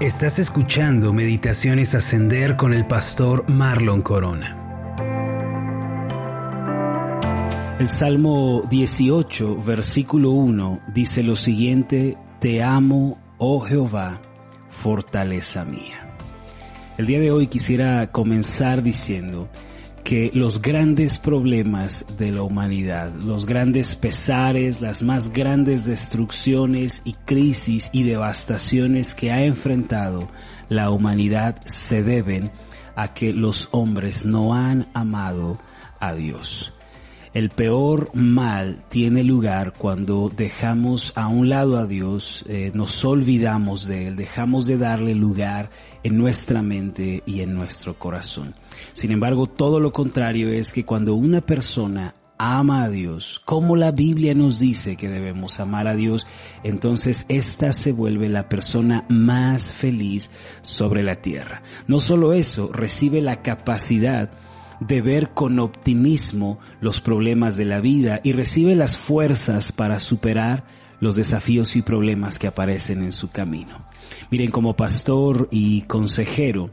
Estás escuchando Meditaciones Ascender con el pastor Marlon Corona. El Salmo 18, versículo 1 dice lo siguiente, Te amo, oh Jehová, fortaleza mía. El día de hoy quisiera comenzar diciendo que los grandes problemas de la humanidad, los grandes pesares, las más grandes destrucciones y crisis y devastaciones que ha enfrentado la humanidad se deben a que los hombres no han amado a Dios. El peor mal tiene lugar cuando dejamos a un lado a Dios, eh, nos olvidamos de Él, dejamos de darle lugar en nuestra mente y en nuestro corazón. Sin embargo, todo lo contrario es que cuando una persona ama a Dios, como la Biblia nos dice que debemos amar a Dios, entonces ésta se vuelve la persona más feliz sobre la tierra. No solo eso, recibe la capacidad de ver con optimismo los problemas de la vida y recibe las fuerzas para superar los desafíos y problemas que aparecen en su camino. Miren, como pastor y consejero,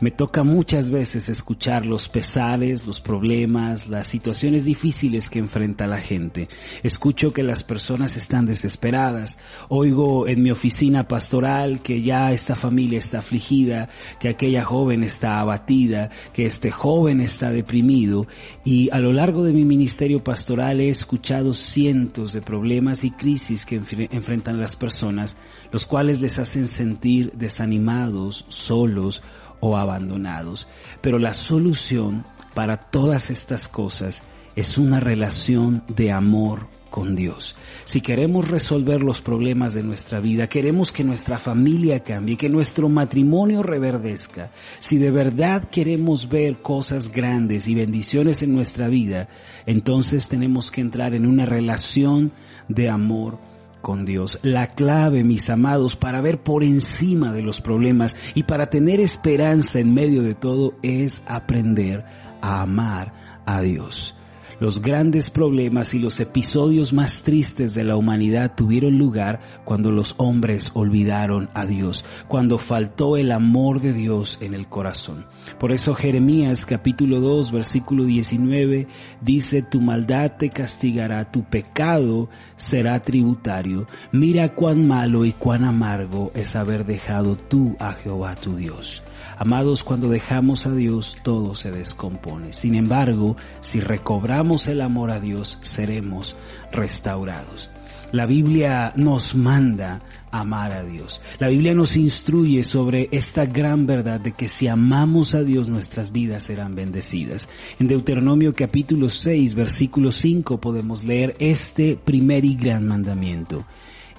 me toca muchas veces escuchar los pesares, los problemas, las situaciones difíciles que enfrenta la gente. Escucho que las personas están desesperadas. Oigo en mi oficina pastoral que ya esta familia está afligida, que aquella joven está abatida, que este joven está deprimido. Y a lo largo de mi ministerio pastoral he escuchado cientos de problemas y crisis que enfrentan las personas, los cuales les hacen sentir desanimados, solos, o abandonados. Pero la solución para todas estas cosas es una relación de amor con Dios. Si queremos resolver los problemas de nuestra vida, queremos que nuestra familia cambie, que nuestro matrimonio reverdezca, si de verdad queremos ver cosas grandes y bendiciones en nuestra vida, entonces tenemos que entrar en una relación de amor con Dios. La clave, mis amados, para ver por encima de los problemas y para tener esperanza en medio de todo es aprender a amar a Dios. Los grandes problemas y los episodios más tristes de la humanidad tuvieron lugar cuando los hombres olvidaron a Dios, cuando faltó el amor de Dios en el corazón. Por eso Jeremías capítulo 2 versículo 19 dice, tu maldad te castigará, tu pecado será tributario. Mira cuán malo y cuán amargo es haber dejado tú a Jehová tu Dios. Amados, cuando dejamos a Dios, todo se descompone. Sin embargo, si recobramos el amor a Dios, seremos restaurados. La Biblia nos manda amar a Dios. La Biblia nos instruye sobre esta gran verdad de que si amamos a Dios nuestras vidas serán bendecidas. En Deuteronomio capítulo 6 versículo 5 podemos leer este primer y gran mandamiento.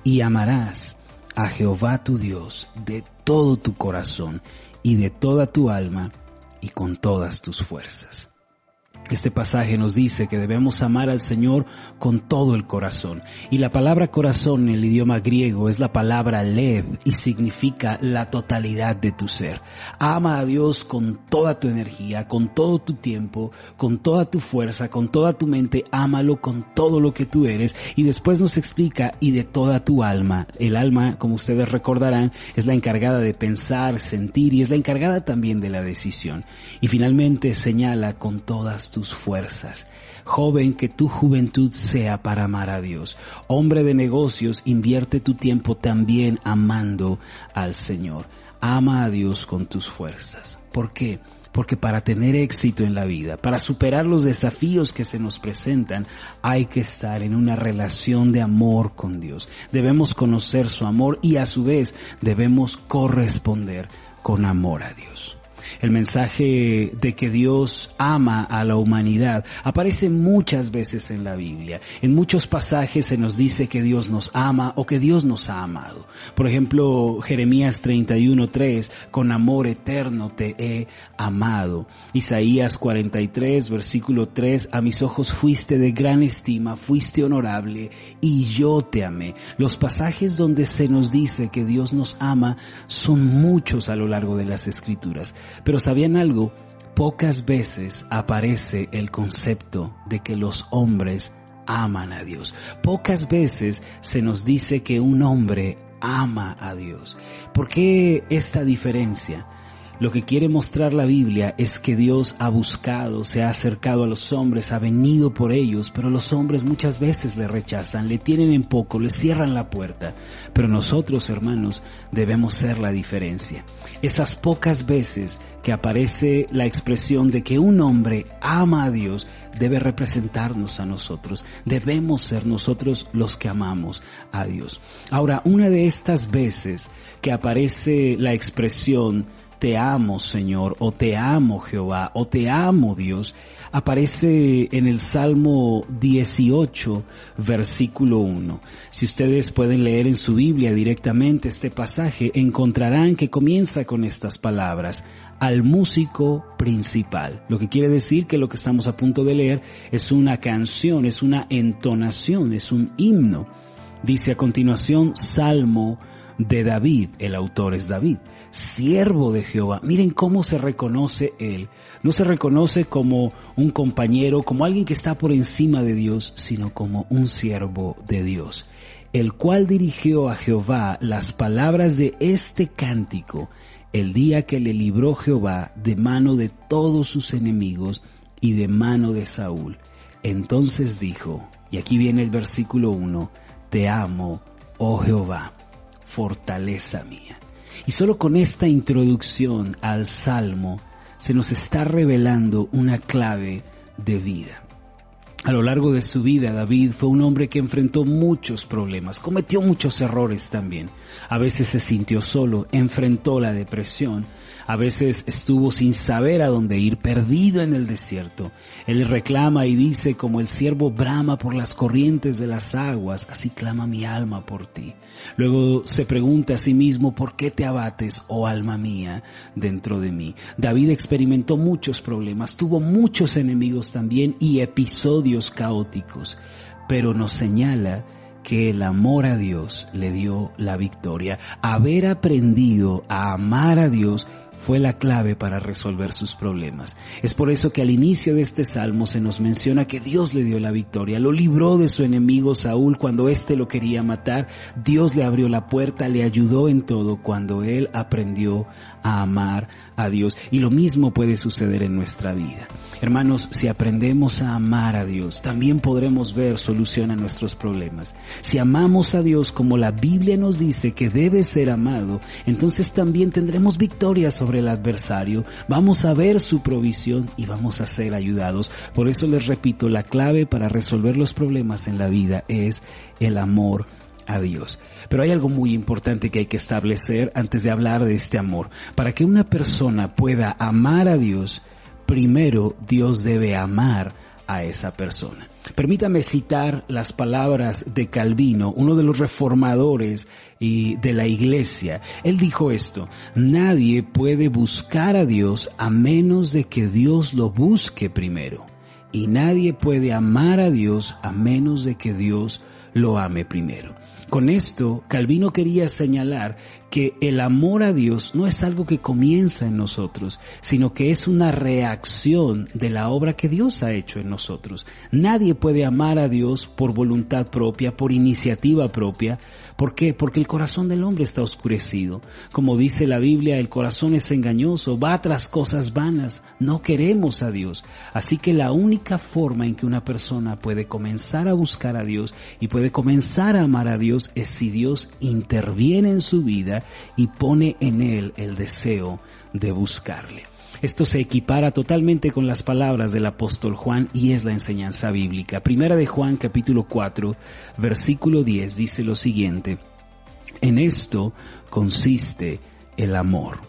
Y amarás a Jehová tu Dios de todo tu corazón y de toda tu alma y con todas tus fuerzas. Este pasaje nos dice que debemos amar al Señor con todo el corazón. Y la palabra corazón en el idioma griego es la palabra lev y significa la totalidad de tu ser. Ama a Dios con toda tu energía, con todo tu tiempo, con toda tu fuerza, con toda tu mente. Ámalo con todo lo que tú eres. Y después nos explica y de toda tu alma. El alma, como ustedes recordarán, es la encargada de pensar, sentir y es la encargada también de la decisión. Y finalmente señala con todas tus fuerzas. Joven, que tu juventud sea para amar a Dios. Hombre de negocios, invierte tu tiempo también amando al Señor. Ama a Dios con tus fuerzas. ¿Por qué? Porque para tener éxito en la vida, para superar los desafíos que se nos presentan, hay que estar en una relación de amor con Dios. Debemos conocer su amor y a su vez debemos corresponder con amor a Dios. El mensaje de que Dios ama a la humanidad aparece muchas veces en la Biblia. En muchos pasajes se nos dice que Dios nos ama o que Dios nos ha amado. Por ejemplo, Jeremías 31.3, con amor eterno te he amado. Isaías 43, versículo 3, a mis ojos fuiste de gran estima, fuiste honorable y yo te amé. Los pasajes donde se nos dice que Dios nos ama son muchos a lo largo de las escrituras. Pero ¿sabían algo? Pocas veces aparece el concepto de que los hombres aman a Dios. Pocas veces se nos dice que un hombre ama a Dios. ¿Por qué esta diferencia? Lo que quiere mostrar la Biblia es que Dios ha buscado, se ha acercado a los hombres, ha venido por ellos, pero los hombres muchas veces le rechazan, le tienen en poco, le cierran la puerta. Pero nosotros, hermanos, debemos ser la diferencia. Esas pocas veces que aparece la expresión de que un hombre ama a Dios, debe representarnos a nosotros. Debemos ser nosotros los que amamos a Dios. Ahora, una de estas veces que aparece la expresión te amo Señor, o te amo Jehová, o te amo Dios, aparece en el Salmo 18, versículo 1. Si ustedes pueden leer en su Biblia directamente este pasaje, encontrarán que comienza con estas palabras, al músico principal. Lo que quiere decir que lo que estamos a punto de leer es una canción, es una entonación, es un himno. Dice a continuación, Salmo de David, el autor es David, siervo de Jehová. Miren cómo se reconoce él. No se reconoce como un compañero, como alguien que está por encima de Dios, sino como un siervo de Dios, el cual dirigió a Jehová las palabras de este cántico el día que le libró Jehová de mano de todos sus enemigos y de mano de Saúl. Entonces dijo, y aquí viene el versículo 1, Te amo, oh Jehová fortaleza mía. Y solo con esta introducción al Salmo se nos está revelando una clave de vida. A lo largo de su vida, David fue un hombre que enfrentó muchos problemas, cometió muchos errores también. A veces se sintió solo, enfrentó la depresión, a veces estuvo sin saber a dónde ir, perdido en el desierto. Él reclama y dice, como el siervo brama por las corrientes de las aguas, así clama mi alma por ti. Luego se pregunta a sí mismo, ¿por qué te abates, oh alma mía, dentro de mí? David experimentó muchos problemas, tuvo muchos enemigos también y episodios caóticos, pero nos señala que el amor a Dios le dio la victoria. Haber aprendido a amar a Dios fue la clave para resolver sus problemas. Es por eso que al inicio de este salmo se nos menciona que Dios le dio la victoria, lo libró de su enemigo Saúl cuando éste lo quería matar, Dios le abrió la puerta, le ayudó en todo cuando él aprendió a amar a Dios. Y lo mismo puede suceder en nuestra vida. Hermanos, si aprendemos a amar a Dios, también podremos ver solución a nuestros problemas. Si amamos a Dios como la Biblia nos dice que debe ser amado, entonces también tendremos victoria sobre el adversario, vamos a ver su provisión y vamos a ser ayudados. Por eso les repito, la clave para resolver los problemas en la vida es el amor a Dios. Pero hay algo muy importante que hay que establecer antes de hablar de este amor. Para que una persona pueda amar a Dios, primero Dios debe amar a esa persona. Permítame citar las palabras de Calvino, uno de los reformadores de la iglesia. Él dijo esto, nadie puede buscar a Dios a menos de que Dios lo busque primero. Y nadie puede amar a Dios a menos de que Dios lo ame primero. Con esto, Calvino quería señalar que el amor a Dios no es algo que comienza en nosotros, sino que es una reacción de la obra que Dios ha hecho en nosotros. Nadie puede amar a Dios por voluntad propia, por iniciativa propia, ¿Por qué? Porque el corazón del hombre está oscurecido. Como dice la Biblia, el corazón es engañoso, va tras cosas vanas, no queremos a Dios. Así que la única forma en que una persona puede comenzar a buscar a Dios y puede comenzar a amar a Dios es si Dios interviene en su vida y pone en él el deseo de buscarle. Esto se equipara totalmente con las palabras del apóstol Juan y es la enseñanza bíblica. Primera de Juan capítulo 4 versículo 10 dice lo siguiente, en esto consiste el amor,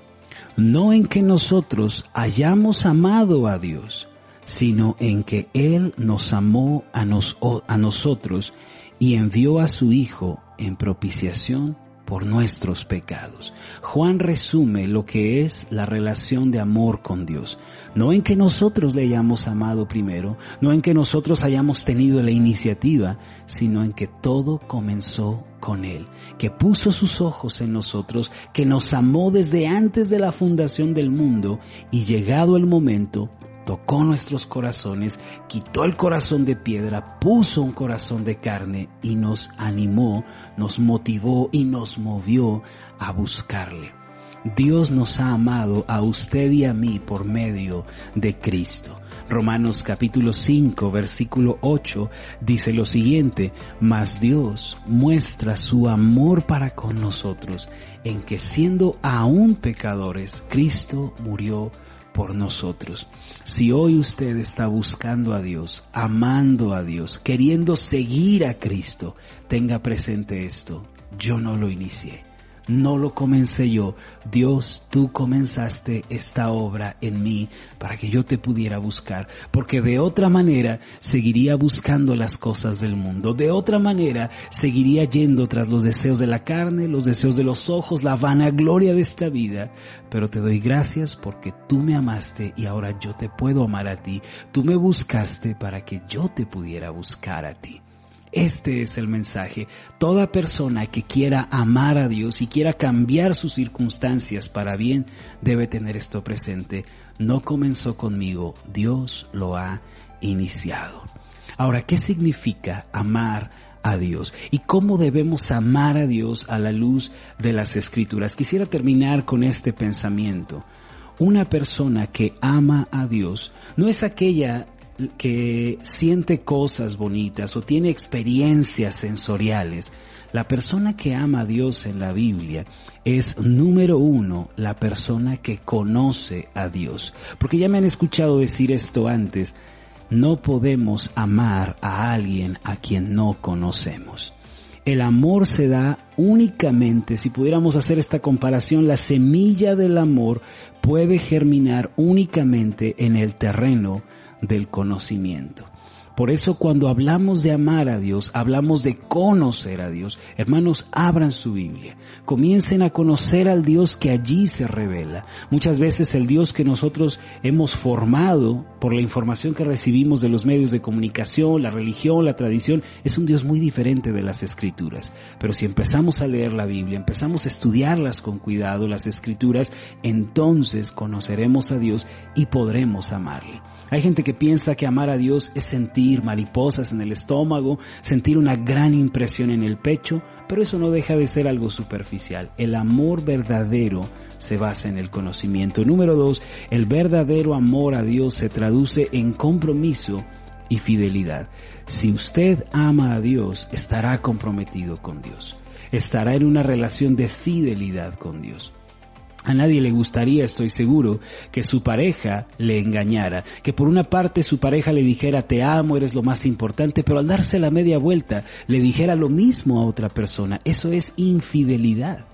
no en que nosotros hayamos amado a Dios, sino en que Él nos amó a, a nosotros y envió a su Hijo en propiciación por nuestros pecados. Juan resume lo que es la relación de amor con Dios. No en que nosotros le hayamos amado primero, no en que nosotros hayamos tenido la iniciativa, sino en que todo comenzó con Él, que puso sus ojos en nosotros, que nos amó desde antes de la fundación del mundo y llegado el momento, tocó nuestros corazones, quitó el corazón de piedra, puso un corazón de carne y nos animó, nos motivó y nos movió a buscarle. Dios nos ha amado a usted y a mí por medio de Cristo. Romanos capítulo 5 versículo 8 dice lo siguiente, mas Dios muestra su amor para con nosotros en que siendo aún pecadores, Cristo murió por nosotros. Si hoy usted está buscando a Dios, amando a Dios, queriendo seguir a Cristo, tenga presente esto, yo no lo inicié no lo comencé yo. Dios, tú comenzaste esta obra en mí para que yo te pudiera buscar, porque de otra manera seguiría buscando las cosas del mundo, de otra manera seguiría yendo tras los deseos de la carne, los deseos de los ojos, la vanagloria de esta vida. Pero te doy gracias porque tú me amaste y ahora yo te puedo amar a ti. Tú me buscaste para que yo te pudiera buscar a ti. Este es el mensaje. Toda persona que quiera amar a Dios y quiera cambiar sus circunstancias para bien debe tener esto presente. No comenzó conmigo, Dios lo ha iniciado. Ahora, ¿qué significa amar a Dios? ¿Y cómo debemos amar a Dios a la luz de las escrituras? Quisiera terminar con este pensamiento. Una persona que ama a Dios no es aquella que siente cosas bonitas o tiene experiencias sensoriales, la persona que ama a Dios en la Biblia es número uno la persona que conoce a Dios. Porque ya me han escuchado decir esto antes, no podemos amar a alguien a quien no conocemos. El amor se da únicamente, si pudiéramos hacer esta comparación, la semilla del amor puede germinar únicamente en el terreno del conocimiento. Por eso cuando hablamos de amar a Dios, hablamos de conocer a Dios. Hermanos, abran su Biblia. Comiencen a conocer al Dios que allí se revela. Muchas veces el Dios que nosotros hemos formado por la información que recibimos de los medios de comunicación, la religión, la tradición, es un Dios muy diferente de las escrituras. Pero si empezamos a leer la Biblia, empezamos a estudiarlas con cuidado, las escrituras, entonces conoceremos a Dios y podremos amarle. Hay gente que piensa que amar a Dios es sentir mariposas en el estómago, sentir una gran impresión en el pecho, pero eso no deja de ser algo superficial. El amor verdadero se basa en el conocimiento. Número dos, el verdadero amor a Dios se traduce en compromiso y fidelidad. Si usted ama a Dios, estará comprometido con Dios. Estará en una relación de fidelidad con Dios. A nadie le gustaría, estoy seguro, que su pareja le engañara, que por una parte su pareja le dijera te amo, eres lo más importante, pero al darse la media vuelta le dijera lo mismo a otra persona. Eso es infidelidad.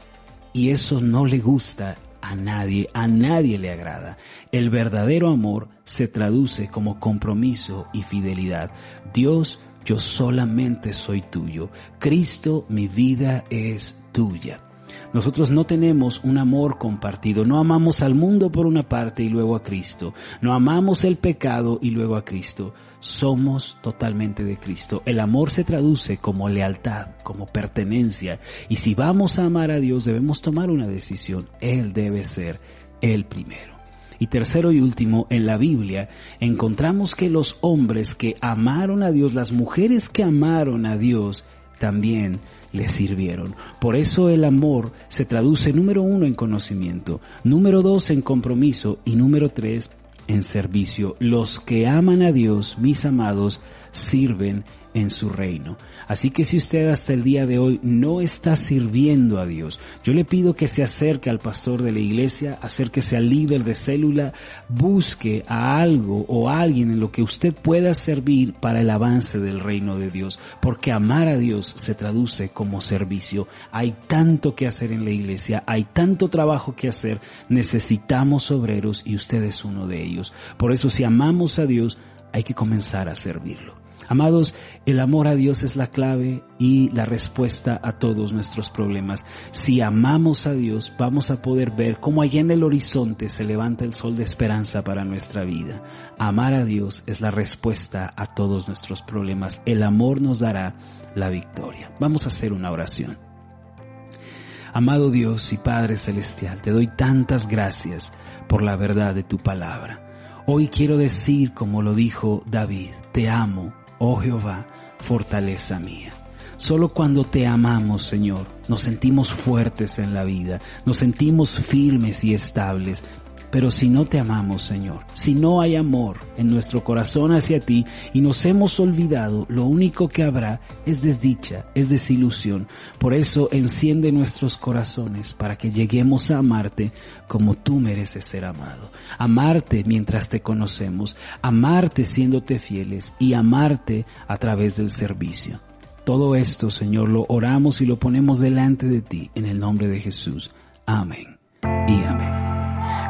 Y eso no le gusta a nadie, a nadie le agrada. El verdadero amor se traduce como compromiso y fidelidad. Dios, yo solamente soy tuyo. Cristo, mi vida es tuya. Nosotros no tenemos un amor compartido, no amamos al mundo por una parte y luego a Cristo, no amamos el pecado y luego a Cristo, somos totalmente de Cristo. El amor se traduce como lealtad, como pertenencia, y si vamos a amar a Dios debemos tomar una decisión, Él debe ser el primero. Y tercero y último, en la Biblia encontramos que los hombres que amaron a Dios, las mujeres que amaron a Dios, también le sirvieron. Por eso el amor se traduce número uno en conocimiento, número dos en compromiso y número tres en servicio. Los que aman a Dios, mis amados, sirven en su reino. Así que si usted hasta el día de hoy no está sirviendo a Dios, yo le pido que se acerque al pastor de la iglesia, acérquese al líder de célula, busque a algo o a alguien en lo que usted pueda servir para el avance del reino de Dios, porque amar a Dios se traduce como servicio. Hay tanto que hacer en la iglesia, hay tanto trabajo que hacer, necesitamos obreros y usted es uno de ellos. Por eso si amamos a Dios, hay que comenzar a servirlo. Amados, el amor a Dios es la clave y la respuesta a todos nuestros problemas. Si amamos a Dios, vamos a poder ver cómo allá en el horizonte se levanta el sol de esperanza para nuestra vida. Amar a Dios es la respuesta a todos nuestros problemas. El amor nos dará la victoria. Vamos a hacer una oración. Amado Dios y Padre Celestial, te doy tantas gracias por la verdad de tu palabra. Hoy quiero decir, como lo dijo David, te amo, oh Jehová, fortaleza mía. Solo cuando te amamos, Señor, nos sentimos fuertes en la vida, nos sentimos firmes y estables, pero si no te amamos, Señor, si no hay amor en nuestro corazón hacia ti y nos hemos olvidado, lo único que habrá es desdicha, es desilusión. Por eso enciende nuestros corazones para que lleguemos a amarte como tú mereces ser amado. Amarte mientras te conocemos, amarte siéndote fieles y amarte a través del servicio. Todo esto, Señor, lo oramos y lo ponemos delante de ti en el nombre de Jesús. Amén y amén.